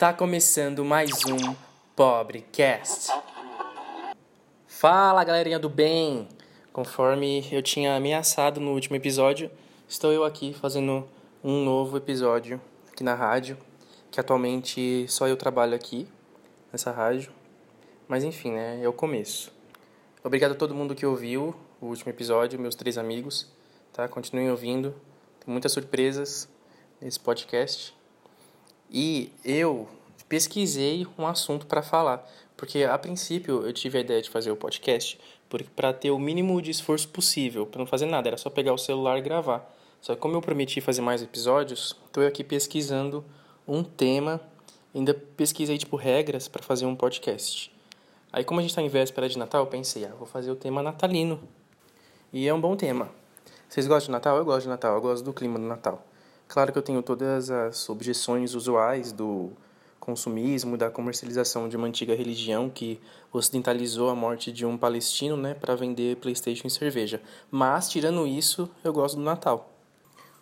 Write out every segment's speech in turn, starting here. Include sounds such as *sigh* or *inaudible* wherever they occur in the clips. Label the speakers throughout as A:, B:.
A: Está começando mais um Pobrecast. Fala galerinha do bem! Conforme eu tinha ameaçado no último episódio, estou eu aqui fazendo um novo episódio aqui na rádio, que atualmente só eu trabalho aqui nessa rádio. Mas enfim, né? É o começo. Obrigado a todo mundo que ouviu o último episódio, meus três amigos, tá? Continuem ouvindo. Tem muitas surpresas nesse podcast. E eu pesquisei um assunto para falar, porque a princípio eu tive a ideia de fazer o podcast para ter o mínimo de esforço possível, para não fazer nada, era só pegar o celular e gravar. Só que como eu prometi fazer mais episódios, estou aqui pesquisando um tema, ainda pesquisei tipo regras para fazer um podcast. Aí como a gente está em véspera de Natal, eu pensei, ah, vou fazer o tema natalino. E é um bom tema. Vocês gostam de Natal? Eu gosto de Natal, eu gosto do clima do Natal. Claro que eu tenho todas as objeções usuais do consumismo, da comercialização de uma antiga religião que ocidentalizou a morte de um palestino, né, para vender PlayStation e cerveja. Mas tirando isso, eu gosto do Natal.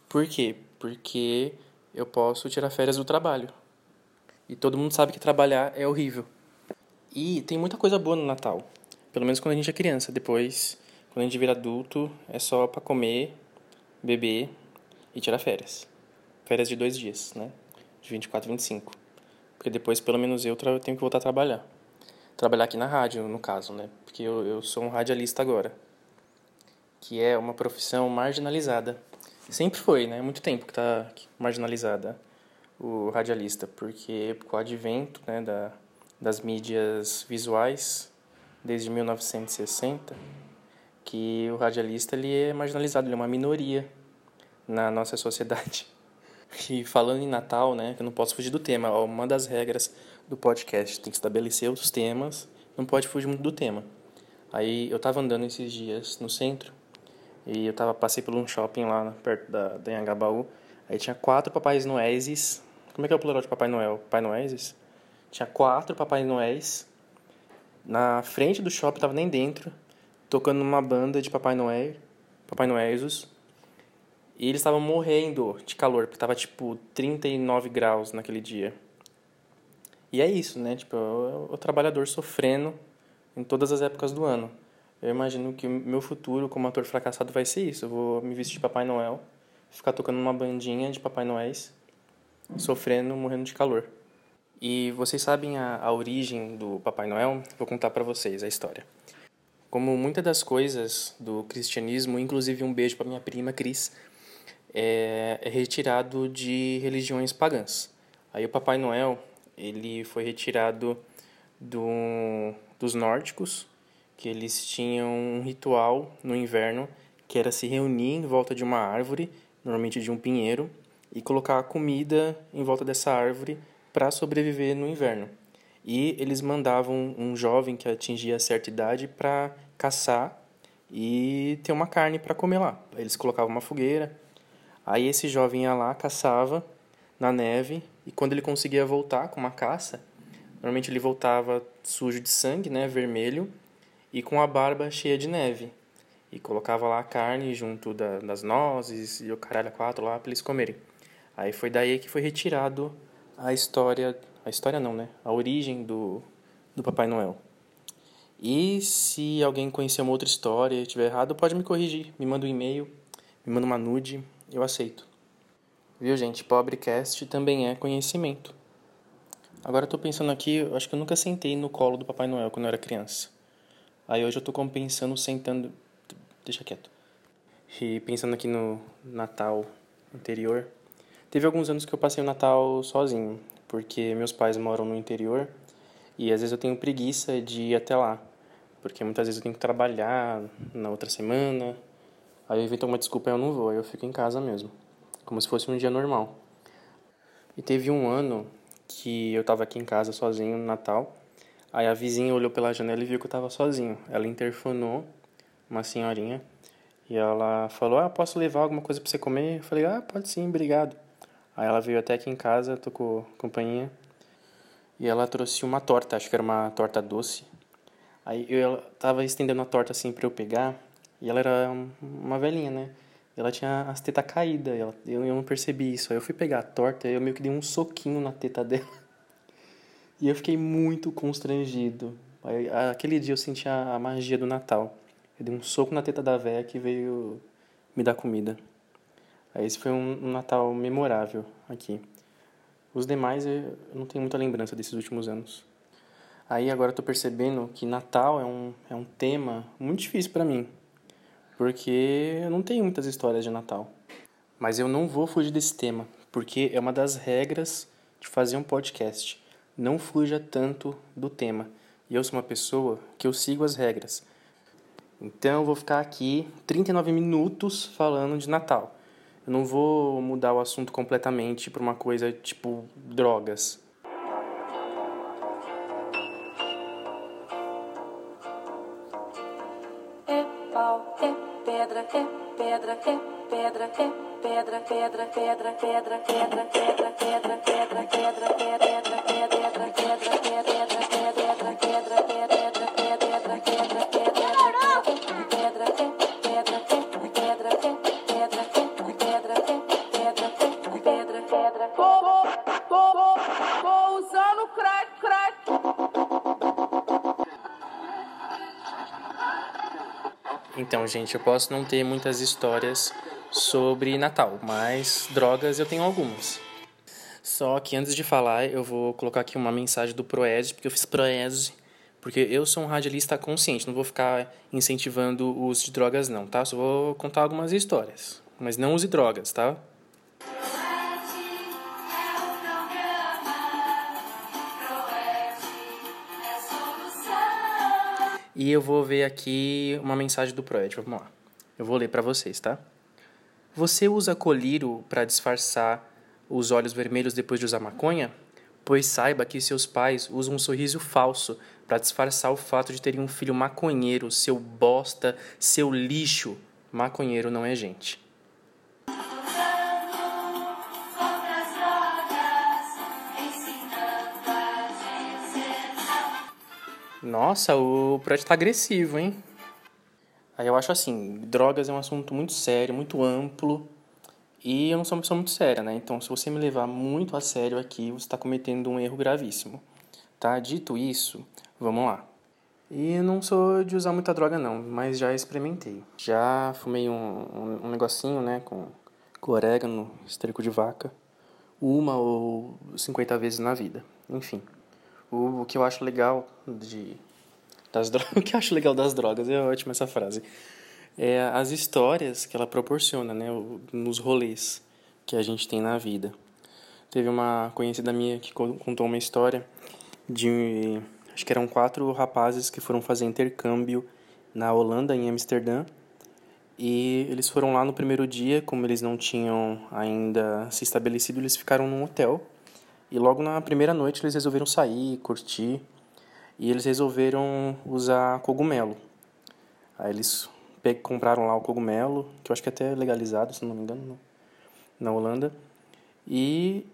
A: Por quê? Porque eu posso tirar férias do trabalho. E todo mundo sabe que trabalhar é horrível. E tem muita coisa boa no Natal. Pelo menos quando a gente é criança. Depois, quando a gente vira adulto, é só para comer, beber e tirar férias férias de dois dias, né? De 24 e 25. Porque depois, pelo menos eu, tenho que voltar a trabalhar. Trabalhar aqui na rádio, no caso, né? Porque eu, eu sou um radialista agora. Que é uma profissão marginalizada. Sempre foi, né? Muito tempo que está marginalizada o radialista. Porque com o advento né, da, das mídias visuais, desde 1960, que o radialista ele é marginalizado, ele é uma minoria na nossa sociedade. *laughs* E falando em Natal, né, eu não posso fugir do tema. Uma das regras do podcast tem que estabelecer os temas, não pode fugir muito do tema. Aí eu tava andando esses dias no centro e eu tava passei por um shopping lá perto da, da Anhangabaú. Aí tinha quatro Papais Noéis. Como é que é o plural de Papai Noel? Papai Noéis? Tinha quatro Papai Noéis. Na frente do shopping, tava nem dentro, tocando uma banda de Papai Noel, Papai Noéis e eles estavam morrendo de calor, porque tava tipo 39 graus naquele dia. E é isso, né? Tipo, o, o trabalhador sofrendo em todas as épocas do ano. Eu imagino que o meu futuro como ator fracassado vai ser isso. Eu vou me vestir de Papai Noel, ficar tocando uma bandinha de Papai Noéis, sofrendo, morrendo de calor. E vocês sabem a, a origem do Papai Noel? Vou contar para vocês a história. Como muitas das coisas do cristianismo, inclusive um beijo para minha prima Cris, é, é retirado de religiões pagãs. Aí o Papai Noel ele foi retirado do, dos nórdicos, que eles tinham um ritual no inverno que era se reunir em volta de uma árvore, normalmente de um pinheiro, e colocar comida em volta dessa árvore para sobreviver no inverno. E eles mandavam um jovem que atingia certa idade para caçar e ter uma carne para comer lá. Eles colocavam uma fogueira, Aí esse jovem ia lá, caçava na neve, e quando ele conseguia voltar com uma caça, normalmente ele voltava sujo de sangue, né, vermelho, e com a barba cheia de neve. E colocava lá a carne junto da, das nozes e o caralho quatro lá para eles comerem. Aí foi daí que foi retirado a história, a história não, né? A origem do, do Papai Noel. E se alguém conhecer uma outra história e estiver errado, pode me corrigir. Me manda um e-mail, me manda uma nude, eu aceito. Viu, gente? Pobrecast também é conhecimento. Agora eu tô pensando aqui, acho que eu nunca sentei no colo do Papai Noel quando eu era criança. Aí hoje eu tô compensando sentando. Deixa quieto. E pensando aqui no Natal anterior. Teve alguns anos que eu passei o Natal sozinho, porque meus pais moram no interior e às vezes eu tenho preguiça de ir até lá, porque muitas vezes eu tenho que trabalhar na outra semana Aí eu invento uma desculpa e eu não vou, aí eu fico em casa mesmo. Como se fosse um dia normal. E teve um ano que eu tava aqui em casa sozinho no Natal. Aí a vizinha olhou pela janela e viu que eu tava sozinho. Ela interfonou, uma senhorinha, e ela falou: Ah, posso levar alguma coisa pra você comer? Eu falei: Ah, pode sim, obrigado. Aí ela veio até aqui em casa, tocou companhia, e ela trouxe uma torta, acho que era uma torta doce. Aí eu tava estendendo a torta assim pra eu pegar, e ela era uma velhinha, né? Ela tinha as tetas caídas, ela, eu, eu não percebi isso. Aí eu fui pegar a torta e eu meio que dei um soquinho na teta *laughs* dela. E eu fiquei muito constrangido. Aquele dia eu senti a magia do Natal. Eu dei um soco na teta da véia que veio me dar comida. Aí esse foi um, Natal memorável aqui. Os demais eu não tenho muita lembrança desses últimos anos. Aí agora eu tô percebendo que Natal é um, é um tema muito difícil para mim. Porque eu não tenho muitas histórias de Natal. Mas eu não vou fugir desse tema, porque é uma das regras de fazer um podcast. Não fuja tanto do tema. E eu sou uma pessoa que eu sigo as regras. Então eu vou ficar aqui 39 minutos falando de Natal. Eu não vou mudar o assunto completamente para uma coisa tipo drogas. Pau, é pedra, é pedra, é pedra, é pedra, pedra, pedra, pedra, pedra, pedra, pedra, pedra, pedra, pedra, pedra, pedra, pedra, Então, gente, eu posso não ter muitas histórias sobre Natal, mas drogas eu tenho algumas. Só que antes de falar, eu vou colocar aqui uma mensagem do Proese, porque eu fiz Proese, porque eu sou um radialista consciente, não vou ficar incentivando o uso de drogas não, tá? Só vou contar algumas histórias, mas não use drogas, tá? E eu vou ver aqui uma mensagem do Proed. Vamos lá. Eu vou ler para vocês, tá? Você usa colírio para disfarçar os olhos vermelhos depois de usar maconha? Pois saiba que seus pais usam um sorriso falso para disfarçar o fato de terem um filho maconheiro, seu bosta, seu lixo. Maconheiro não é gente. Nossa, o projeto tá agressivo, hein? Aí eu acho assim, drogas é um assunto muito sério, muito amplo, e eu não sou uma pessoa muito séria, né? Então, se você me levar muito a sério aqui, você está cometendo um erro gravíssimo. Tá? Dito isso, vamos lá. E não sou de usar muita droga, não, mas já experimentei. Já fumei um, um, um negocinho, né, com, com orégano, esterco de vaca, uma ou 50 vezes na vida. Enfim. O, o que eu acho legal de das drogas, *laughs* o que eu acho legal das drogas é ótima essa frase. É as histórias que ela proporciona, né, nos rolês que a gente tem na vida. Teve uma conhecida minha que contou uma história de acho que eram quatro rapazes que foram fazer intercâmbio na Holanda em Amsterdã e eles foram lá no primeiro dia, como eles não tinham ainda se estabelecido, eles ficaram num hotel e logo na primeira noite eles resolveram sair, curtir. E eles resolveram usar cogumelo. Aí eles compraram lá o cogumelo, que eu acho que é até legalizado, se não me engano, na Holanda. E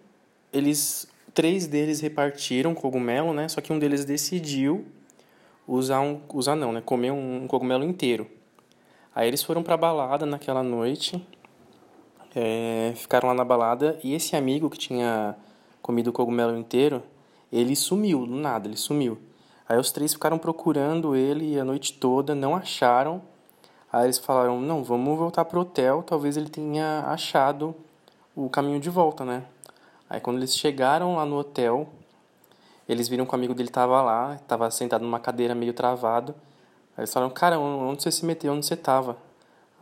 A: eles, três deles repartiram cogumelo, né? Só que um deles decidiu usar um, usar não, né? Comer um, cogumelo inteiro. Aí eles foram pra balada naquela noite, é, ficaram lá na balada e esse amigo que tinha comido o cogumelo inteiro, ele sumiu, do nada, ele sumiu. Aí os três ficaram procurando ele a noite toda, não acharam. Aí eles falaram: não, vamos voltar pro hotel, talvez ele tenha achado o caminho de volta, né? Aí quando eles chegaram lá no hotel, eles viram que o amigo dele estava lá, estava sentado numa cadeira meio travado. Aí eles falaram: cara, onde você se meteu? Onde você estava?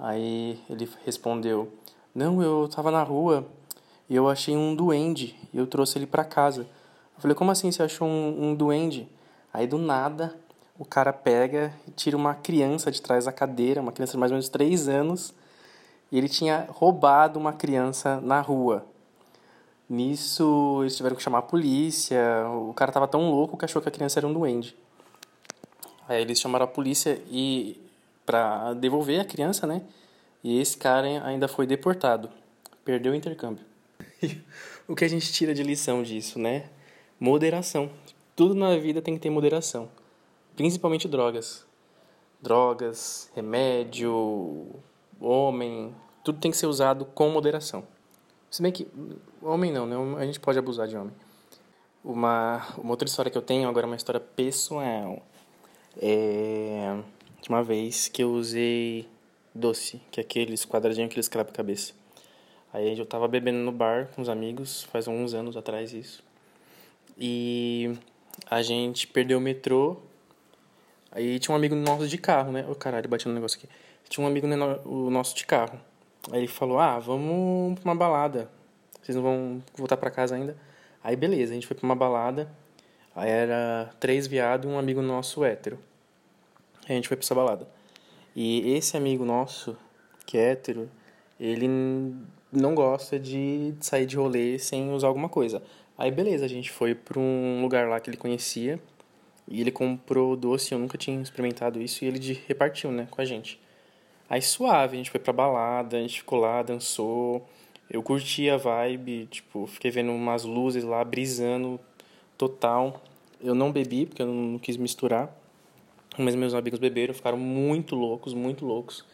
A: Aí ele respondeu: não, eu estava na rua e eu achei um duende e eu trouxe ele para casa. Eu falei, como assim você achou um, um duende? Aí do nada o cara pega e tira uma criança de trás da cadeira, uma criança de mais ou menos 3 anos, e ele tinha roubado uma criança na rua. Nisso eles tiveram que chamar a polícia, o cara tava tão louco que achou que a criança era um duende. Aí eles chamaram a polícia e para devolver a criança, né? E esse cara ainda foi deportado, perdeu o intercâmbio. *laughs* o que a gente tira de lição disso, né? Moderação. Tudo na vida tem que ter moderação. Principalmente drogas. Drogas, remédio, homem, tudo tem que ser usado com moderação. Se bem que homem não, né? A gente pode abusar de homem. Uma, uma outra história que eu tenho, agora é uma história pessoal. É de uma vez que eu usei doce, que é aqueles quadradinhos que eles a cabeça. Aí eu tava bebendo no bar com os amigos, faz uns anos atrás isso. E a gente perdeu o metrô. Aí tinha um amigo nosso de carro, né? Ô oh, caralho, bati no negócio aqui. Tinha um amigo o nosso de carro. Aí ele falou: Ah, vamos pra uma balada. Vocês não vão voltar para casa ainda? Aí beleza, a gente foi pra uma balada. Aí era três viados e um amigo nosso hétero. Aí a gente foi pra essa balada. E esse amigo nosso, que é hétero, ele não gosta de sair de rolê sem usar alguma coisa. Aí beleza, a gente foi pra um lugar lá que ele conhecia. E ele comprou doce, eu nunca tinha experimentado isso, e ele repartiu, né, com a gente. Aí suave, a gente foi pra balada, a gente ficou lá, dançou. Eu curti a vibe, tipo, fiquei vendo umas luzes lá, brisando total. Eu não bebi, porque eu não quis misturar. Mas meus amigos beberam, ficaram muito loucos, muito loucos.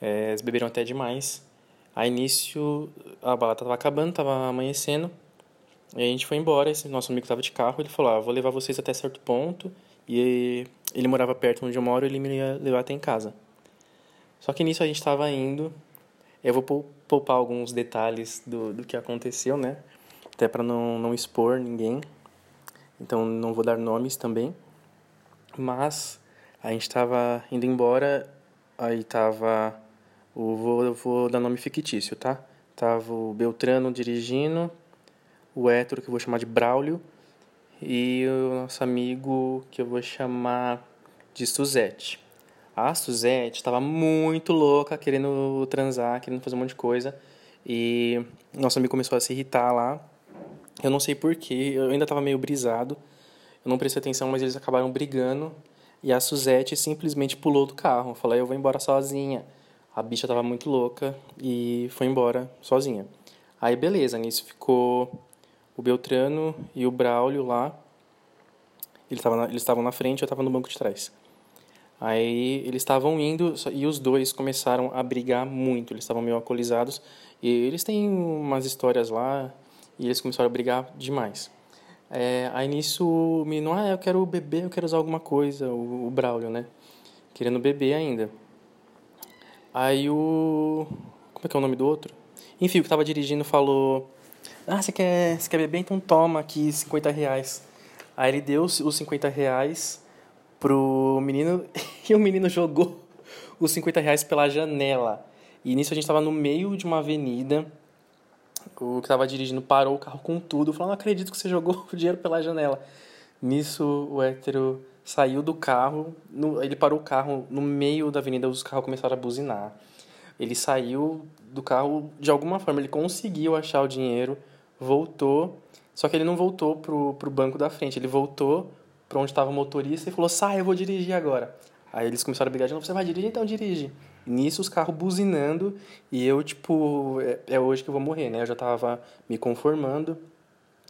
A: É, eles beberam até demais. Aí, início, a balada tava acabando, tava amanhecendo. E a gente foi embora, esse nosso amigo tava de carro, ele falou, ah, vou levar vocês até certo ponto. E ele morava perto onde eu moro, ele me ia levar até em casa. Só que nisso a gente tava indo, eu vou poupar alguns detalhes do, do que aconteceu, né? Até para não, não expor ninguém. Então não vou dar nomes também. Mas a gente estava indo embora, aí tava o vou, vou dar nome fictício, tá? Tava o Beltrano dirigindo, o hétero que eu vou chamar de Braulio e o nosso amigo que eu vou chamar de Suzette. A Suzette estava muito louca, querendo transar, querendo fazer um monte de coisa. E nosso amigo começou a se irritar lá. Eu não sei porquê, eu ainda estava meio brisado. Eu não prestei atenção, mas eles acabaram brigando. E a Suzette simplesmente pulou do carro. Falei, eu vou embora sozinha. A bicha estava muito louca e foi embora sozinha. Aí beleza, nisso ficou o Beltrano e o Braulio lá. Eles estavam na frente, eu estava no banco de trás. Aí eles estavam indo e os dois começaram a brigar muito. Eles estavam meio alcoolizados e eles têm umas histórias lá e eles começaram a brigar demais. É, aí nisso o menino, ah, eu quero beber, eu quero usar alguma coisa, o, o Braulio, né? Querendo beber ainda. Aí o. Como é que é o nome do outro? Enfim, o que tava dirigindo falou: Ah, você quer, você quer beber? Então toma aqui 50 reais. Aí ele deu os 50 reais pro menino *laughs* e o menino jogou *laughs* os 50 reais pela janela. E nisso a gente estava no meio de uma avenida. O que estava dirigindo parou o carro com tudo, falou: Não acredito que você jogou *laughs* o dinheiro pela janela. Nisso o hétero saiu do carro, no, ele parou o carro no meio da avenida, os carros começaram a buzinar. Ele saiu do carro de alguma forma, ele conseguiu achar o dinheiro, voltou, só que ele não voltou pro, pro banco da frente, ele voltou para onde estava o motorista e falou: sai, eu vou dirigir agora. Aí eles começaram a brigar de novo: você vai dirigir? Então dirige. Nisso os carros buzinando e eu, tipo, é, é hoje que eu vou morrer, né? Eu já tava me conformando,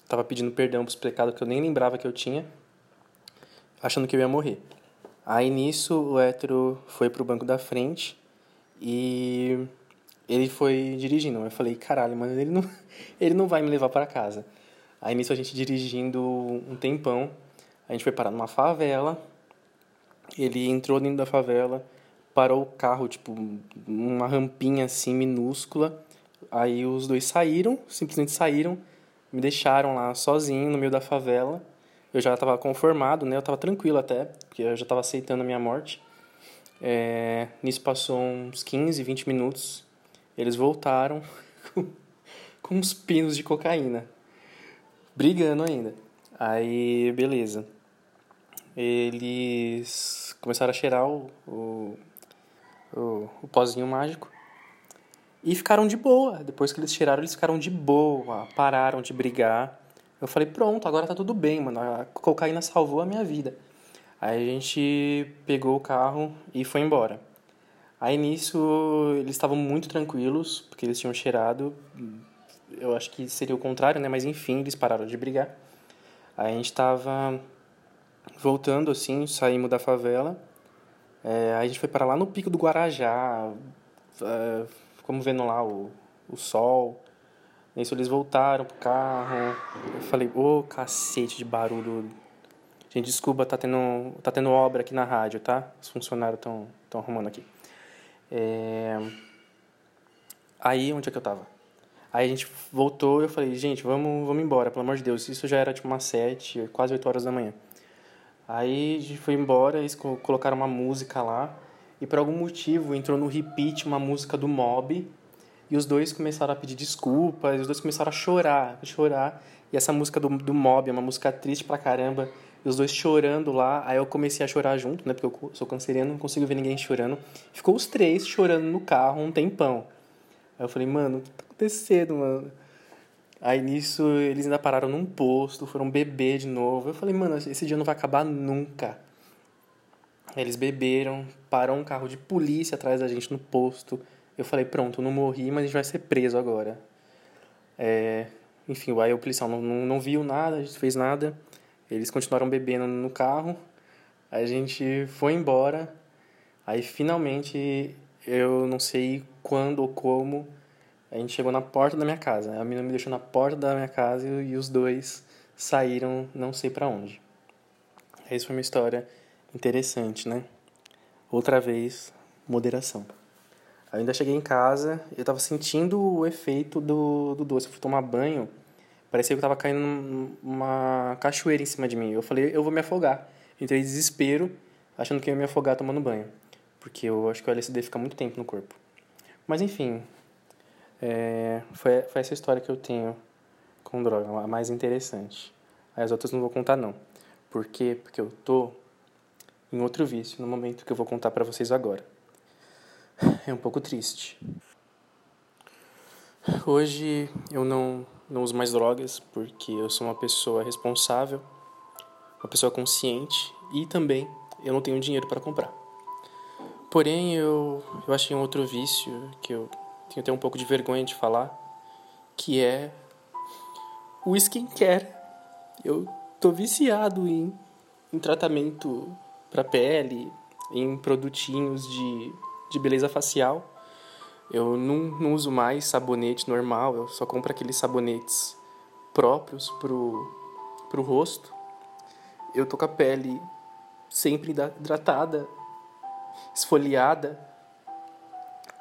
A: tava pedindo perdão pros pecados que eu nem lembrava que eu tinha, achando que eu ia morrer. Aí nisso o hétero foi pro banco da frente e ele foi dirigindo. Eu falei, caralho, mas ele não, *laughs* ele não vai me levar para casa. Aí nisso a gente dirigindo um tempão. A gente foi parar numa favela. Ele entrou dentro da favela, parou o carro, tipo, uma rampinha assim minúscula. Aí os dois saíram, simplesmente saíram, me deixaram lá sozinho no meio da favela. Eu já estava conformado, né? Eu estava tranquilo até, porque eu já estava aceitando a minha morte. É, nisso passou uns 15, 20 minutos. Eles voltaram *laughs* com, uns pinos de cocaína. Brigando ainda. Aí, beleza eles começaram a cheirar o, o, o, o pozinho mágico e ficaram de boa. Depois que eles cheiraram, eles ficaram de boa, pararam de brigar. Eu falei, pronto, agora tá tudo bem, mano. A cocaína salvou a minha vida. Aí a gente pegou o carro e foi embora. Aí nisso eles estavam muito tranquilos, porque eles tinham cheirado. Eu acho que seria o contrário, né? Mas enfim, eles pararam de brigar. Aí a gente tava voltando assim, saímos da favela. É, a gente foi para lá no pico do Guarajá, é, ficamos vendo lá o, o sol. Nisso eles voltaram pro carro. Eu falei, ô oh, cacete de barulho. Gente, desculpa, tá tendo, tá tendo obra aqui na rádio, tá? Os funcionários estão arrumando aqui. É... Aí, onde é que eu tava? Aí a gente voltou e eu falei, gente, vamos, vamos embora, pelo amor de Deus. Isso já era tipo umas sete, quase oito horas da manhã. Aí a gente foi embora, eles colocaram uma música lá. E por algum motivo entrou no repeat uma música do Mob. E os dois começaram a pedir desculpas, os dois começaram a chorar, a chorar. E essa música do, do Mob é uma música triste pra caramba. E os dois chorando lá. Aí eu comecei a chorar junto, né? Porque eu sou canceriano, não consigo ver ninguém chorando. Ficou os três chorando no carro um tempão. Aí eu falei, mano, o que tá acontecendo, mano? Aí nisso eles ainda pararam num posto, foram beber de novo. Eu falei, mano, esse dia não vai acabar nunca. Eles beberam, parou um carro de polícia atrás da gente no posto. Eu falei, pronto, não morri, mas a gente vai ser preso agora. É, enfim, aí o policial não, não, não viu nada, a gente fez nada. Eles continuaram bebendo no carro. A gente foi embora. Aí finalmente, eu não sei quando ou como, a gente chegou na porta da minha casa. A menina me deixou na porta da minha casa e, e os dois saíram não sei para onde. Essa foi uma história interessante, né? Outra vez, moderação. Ainda cheguei em casa, eu tava sentindo o efeito do, do doce. Eu fui tomar banho, parecia que eu tava caindo numa cachoeira em cima de mim. Eu falei, eu vou me afogar. Entrei em desespero, achando que eu ia me afogar tomando banho. Porque eu acho que o LSD fica muito tempo no corpo. Mas enfim, é, foi, foi essa história que eu tenho com droga, a mais interessante. As outras não vou contar não. Por quê? Porque eu tô em outro vício no momento que eu vou contar para vocês agora. É um pouco triste. Hoje eu não, não uso mais drogas porque eu sou uma pessoa responsável, uma pessoa consciente e também eu não tenho dinheiro para comprar. Porém, eu, eu achei um outro vício que eu tenho até um pouco de vergonha de falar, que é o skincare. Eu tô viciado em, em tratamento para pele, em produtinhos de, de beleza facial. Eu não, não uso mais sabonete normal, eu só compro aqueles sabonetes próprios pro, pro rosto. Eu tô com a pele sempre hidratada, esfoliada.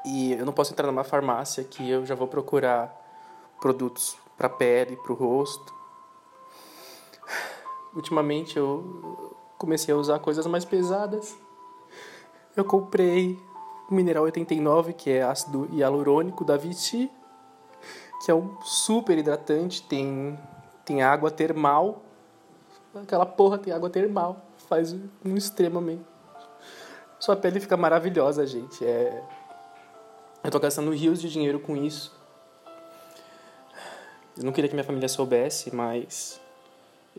A: E eu não posso entrar numa farmácia que eu já vou procurar produtos para pele, para o rosto. Ultimamente eu comecei a usar coisas mais pesadas. Eu comprei o Mineral 89, que é ácido hialurônico da Vichy, que é um super hidratante, tem, tem água termal. Aquela porra tem água termal, faz um extremamente. Sua pele fica maravilhosa, gente. É... Eu tô gastando rios de dinheiro com isso. Eu não queria que minha família soubesse, mas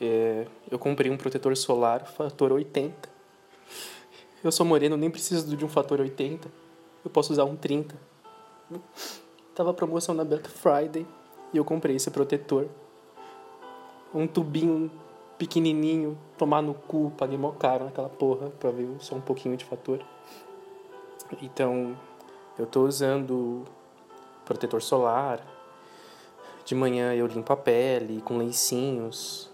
A: é, eu comprei um protetor solar fator 80. Eu sou moreno, nem preciso de um fator 80. Eu posso usar um 30. Tava promoção na Black Friday e eu comprei esse protetor. Um tubinho pequenininho, tomar no cu, paguei mó caro naquela porra pra ver só um pouquinho de fator. Então, eu tô usando protetor solar. De manhã eu limpo a pele com lencinhos.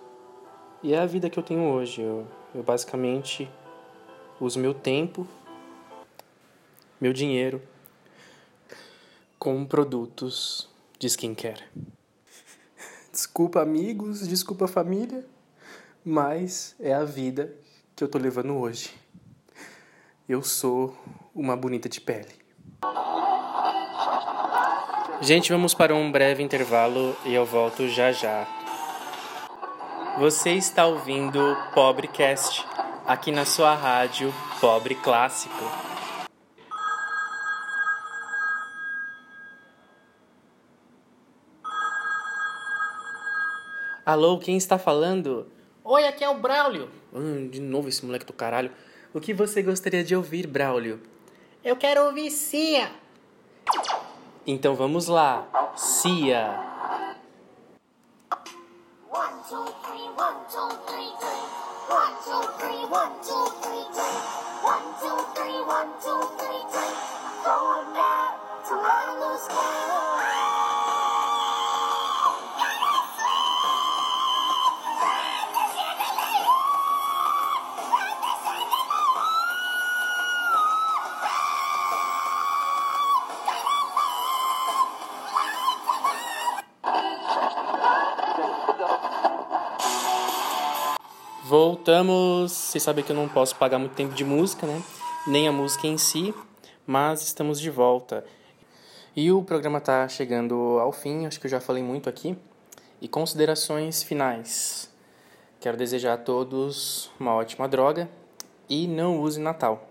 A: E é a vida que eu tenho hoje. Eu, eu basicamente uso meu tempo, meu dinheiro com produtos de skincare. Desculpa, amigos, desculpa, família, mas é a vida que eu tô levando hoje. Eu sou uma bonita de pele. Gente, vamos para um breve intervalo e eu volto já já. Você está ouvindo o Pobrecast aqui na sua rádio Pobre Clássico. Alô, quem está falando? Oi, aqui é o Braulio. Hum, de novo esse moleque do caralho. O que você gostaria de ouvir, Braulio? Eu quero ouvir Cia. Então vamos lá. Cia. Voltamos. Vocês sabem que eu não posso pagar muito tempo de música, né? Nem a música em si, mas estamos de volta. E o programa está chegando ao fim, acho que eu já falei muito aqui. E considerações finais. Quero desejar a todos uma ótima droga e não use Natal.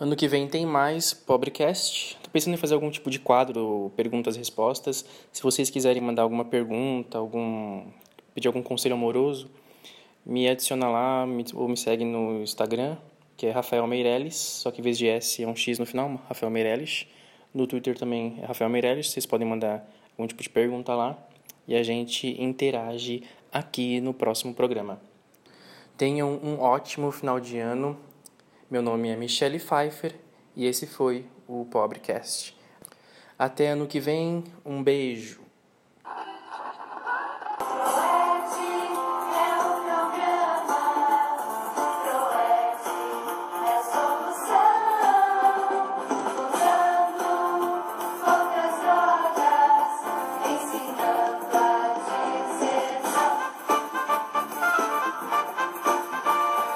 A: Ano que vem tem mais Pobrecast. Tô pensando em fazer algum tipo de quadro, perguntas e respostas. Se vocês quiserem mandar alguma pergunta, algum pedir algum conselho amoroso, me adiciona lá ou me segue no Instagram, que é Rafael Meirelles, só que em vez de S é um X no final, Rafael Meirelles. No Twitter também é Rafael Meirelles, vocês podem mandar algum tipo de pergunta lá e a gente interage aqui no próximo programa. Tenham um ótimo final de ano. Meu nome é Michelle Pfeiffer e esse foi o Pobrecast. Até ano que vem, um beijo.